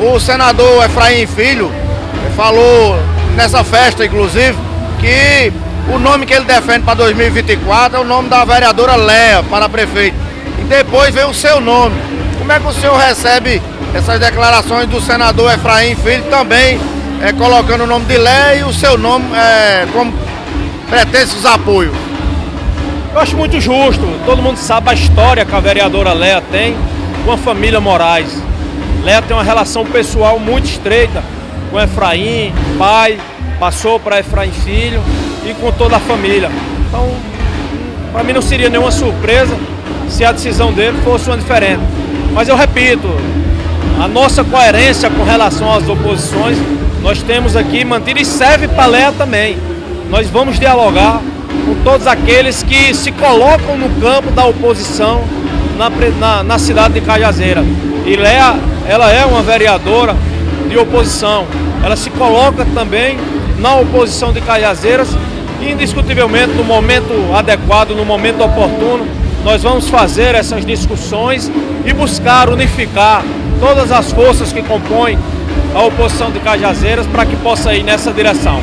o senador Efraim Filho falou nessa festa, inclusive, que o nome que ele defende para 2024 é o nome da vereadora Léa para prefeito. E depois vem o seu nome. Como é que o senhor recebe essas declarações do senador Efraim Filho também é, colocando o nome de Léa e o seu nome é, como pretensos apoios? Eu acho muito justo. Todo mundo sabe a história que a vereadora Léa tem com a família Moraes. Léa tem uma relação pessoal muito estreita com Efraim, pai, passou para Efraim Filho e com toda a família. Então, para mim não seria nenhuma surpresa se a decisão dele fosse uma diferente. Mas eu repito, a nossa coerência com relação às oposições, nós temos aqui mantido e serve para Léa também. Nós vamos dialogar com todos aqueles que se colocam no campo da oposição na, na, na cidade de Cajazeira. E Léa, ela é uma vereadora de oposição. Ela se coloca também na oposição de Cajazeiras e indiscutivelmente no momento adequado, no momento oportuno, nós vamos fazer essas discussões e buscar unificar todas as forças que compõem a oposição de Cajazeiras para que possa ir nessa direção.